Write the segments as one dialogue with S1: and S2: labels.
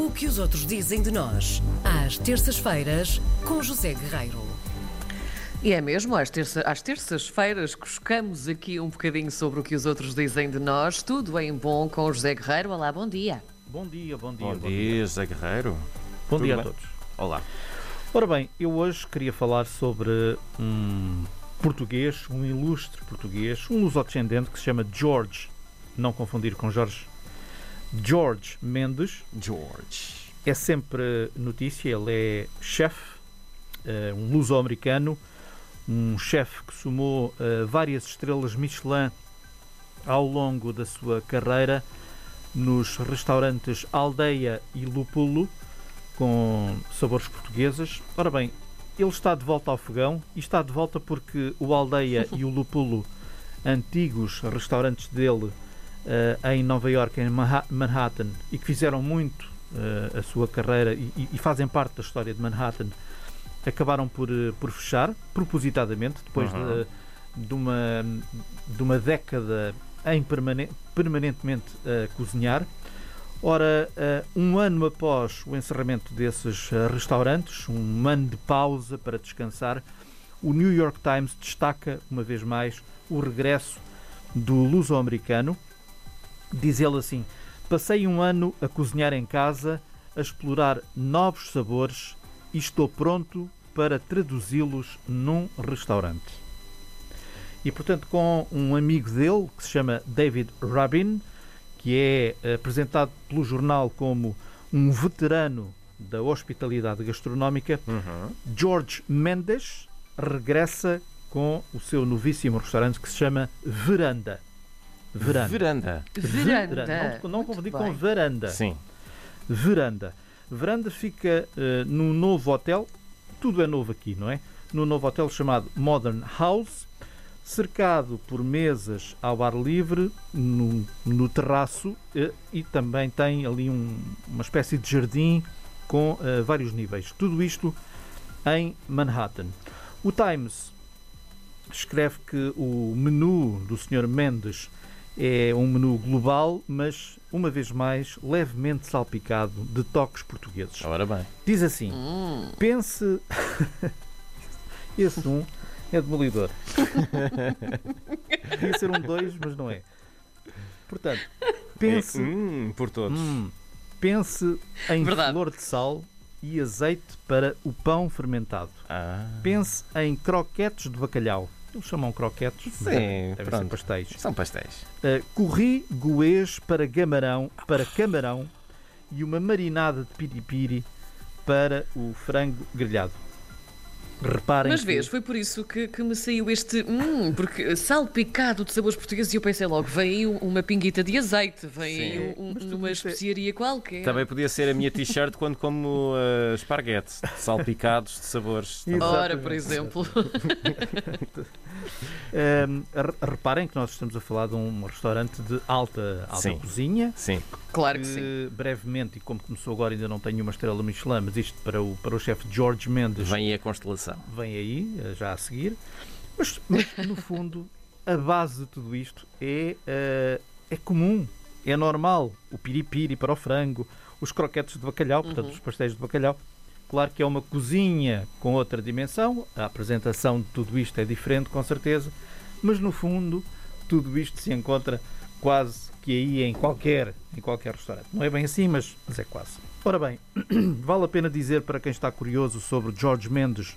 S1: O que os outros dizem de nós, às terças-feiras, com José Guerreiro.
S2: E é mesmo, às, terça, às terças-feiras cuscamos aqui um bocadinho sobre o que os outros dizem de nós. Tudo em bom com o José Guerreiro. Olá, bom dia.
S3: Bom dia, bom dia.
S4: Bom, dia, José Guerreiro.
S3: Bom
S4: Tudo
S3: dia a
S4: bem?
S3: todos.
S4: Olá.
S3: Ora bem, eu hoje queria falar sobre um português, um ilustre português, um lusodescendente que se chama George, não confundir com Jorge. George Mendes
S4: George.
S3: é sempre notícia, ele é chefe, eh, um luso-americano, um chefe que somou eh, várias estrelas Michelin ao longo da sua carreira nos restaurantes Aldeia e Lupulo, com sabores portugueses. Ora bem, ele está de volta ao fogão e está de volta porque o Aldeia e o Lupulo, antigos restaurantes dele eh, em Nova York, em Manha- Manhattan, e que fizeram muito eh, a sua carreira e, e- fazem parte da história de Manhattan, acabaram por, eh, por fechar, propositadamente, depois
S4: Uhum.
S3: de, de uma, de uma década em permane- permanentemente a cozinhar. Ora, um ano após o encerramento desses restaurantes, um ano de pausa para descansar, o New York Times destaca, uma vez mais, o regresso do luso-americano. Diz ele assim: Passei um ano a cozinhar em casa, a explorar novos sabores e estou pronto para traduzi-los num restaurante. E portanto, com um amigo dele que se chama David Rabin, que é eh, apresentado pelo jornal como um veterano da hospitalidade gastronómica,
S4: Uhum.
S3: George Mendes regressa com o seu novíssimo restaurante que se chama Veranda. Veranda.
S4: Veranda.
S2: Veranda.
S3: Não, não confundir com varanda.
S4: Sim.
S3: Veranda. Veranda fica eh, num novo hotel, tudo é novo aqui, não é? Num novo hotel chamado Modern House, cercado por mesas ao ar livre, no, no terraço, eh, e também tem ali um- uma espécie de jardim com eh, vários níveis. Tudo isto em Manhattan. O Times escreve que o menu do Sr. Mendes é um menu global, mas, uma vez mais, levemente salpicado de toques portugueses.
S4: Ora bem.
S3: Diz assim:
S2: Hum,
S3: pense. Esse um é demolidor. Podia ser um dois, mas não é. Portanto, pense.
S4: Hum, por todos.
S3: Hum, pense em
S2: Verdade.
S3: flor de sal e azeite para o pão fermentado.
S4: Ah.
S3: Pense em croquetes de bacalhau. Eles chamam croquetes,
S4: Sim,
S3: devem ser
S4: pronto.
S3: pastéis.
S4: São pastéis.
S3: Uh, curri goês para camarão, para camarão e uma marinada de piripiri para o frango grelhado. Reparem
S2: mas
S3: que-
S2: vês, foi por isso que, que me saiu este hum, porque salpicado de sabores portugueses e eu pensei logo, vem aí uma pinguita de azeite, vem
S4: Sim.
S2: aí um- uma especiaria qualquer.
S4: Também podia ser a minha t-shirt quando como uh, esparguete, salpicados de sabores.
S2: Ora, por exemplo.
S3: Um, re- reparem que nós estamos a falar de um restaurante de alta, alta
S4: Sim.
S3: cozinha.
S4: Sim.
S2: claro que sim.
S3: que brevemente, e como começou agora, ainda não tenho uma estrela Michelin, mas isto para o, para o chefe George Mendes
S4: Vem aí a constelação.
S3: Vem aí, eh, já a seguir. Mas, mas, no fundo, a base de tudo isto é, eh, é comum, é normal. O piripiri para o frango, os croquetes de bacalhau, portanto,
S2: Uhum.
S3: os pastéis de bacalhau. Claro que é uma cozinha com outra dimensão, a apresentação de tudo isto é diferente, com certeza, mas no fundo, tudo isto se encontra quase que aí em qualquer, em qualquer restaurante. Não é bem assim, mas, mas é quase. Ora bem, vale a pena dizer para quem está curioso sobre George Mendes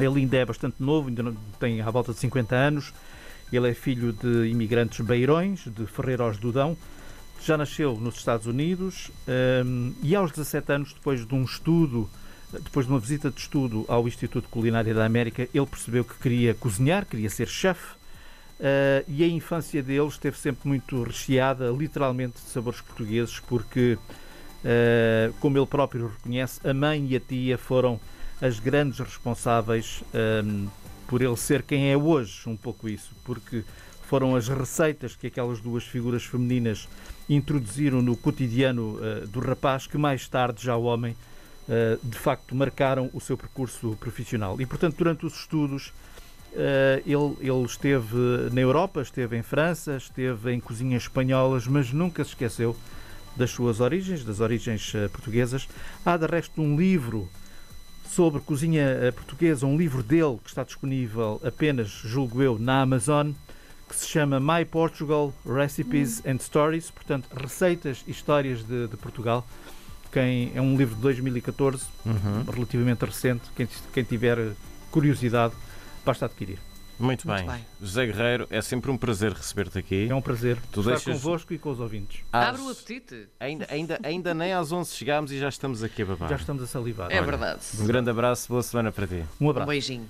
S3: ele ainda é bastante novo, ainda tem à volta de 50 anos. Ele é filho de imigrantes beirões, de Ferreiros do Dão. Já nasceu nos Estados Unidos hum, e aos 17 anos, depois de um estudo, depois de uma visita de estudo ao Instituto de Culinária da América, ele percebeu que queria cozinhar, queria ser chefe. Uh, e a infância dele esteve sempre muito recheada, literalmente, de sabores portugueses, porque, uh, como ele próprio reconhece, a mãe e a tia foram as grandes responsáveis um, por ele ser quem é hoje, um pouco isso, porque foram as receitas que aquelas duas figuras femininas introduziram no cotidiano uh, do rapaz que mais tarde já o homem uh, de facto marcaram o seu percurso profissional. E portanto, durante os estudos, Uh, ele, ele esteve na Europa, esteve em França, esteve em cozinhas espanholas, mas nunca se esqueceu das suas origens, das origens eh, portuguesas. Há, de resto, um livro sobre cozinha eh, portuguesa, um livro dele que está disponível apenas, julgo eu, na Amazon, que se chama My Portugal Recipes and Stories, portanto, receitas e histórias de, de Portugal. Quem, é um livro de 2014,
S4: Uhum.
S3: relativamente recente. Quem, quem tiver curiosidade, basta adquirir.
S4: Muito,
S2: Muito
S4: bem.
S2: bem.
S4: José Guerreiro, é sempre um prazer receber-te aqui.
S3: É um prazer
S4: Tu
S3: estar
S4: deixas-
S3: convosco e com os ouvintes.
S4: Às-
S2: Abre o apetite.
S4: Ainda, ainda, ainda nem às 11 chegámos e já estamos aqui a babar.
S3: Já estamos a salivar.
S2: É verdade.
S4: Um grande abraço, boa semana para ti.
S3: Um
S2: Um
S3: abraço.
S2: beijinho.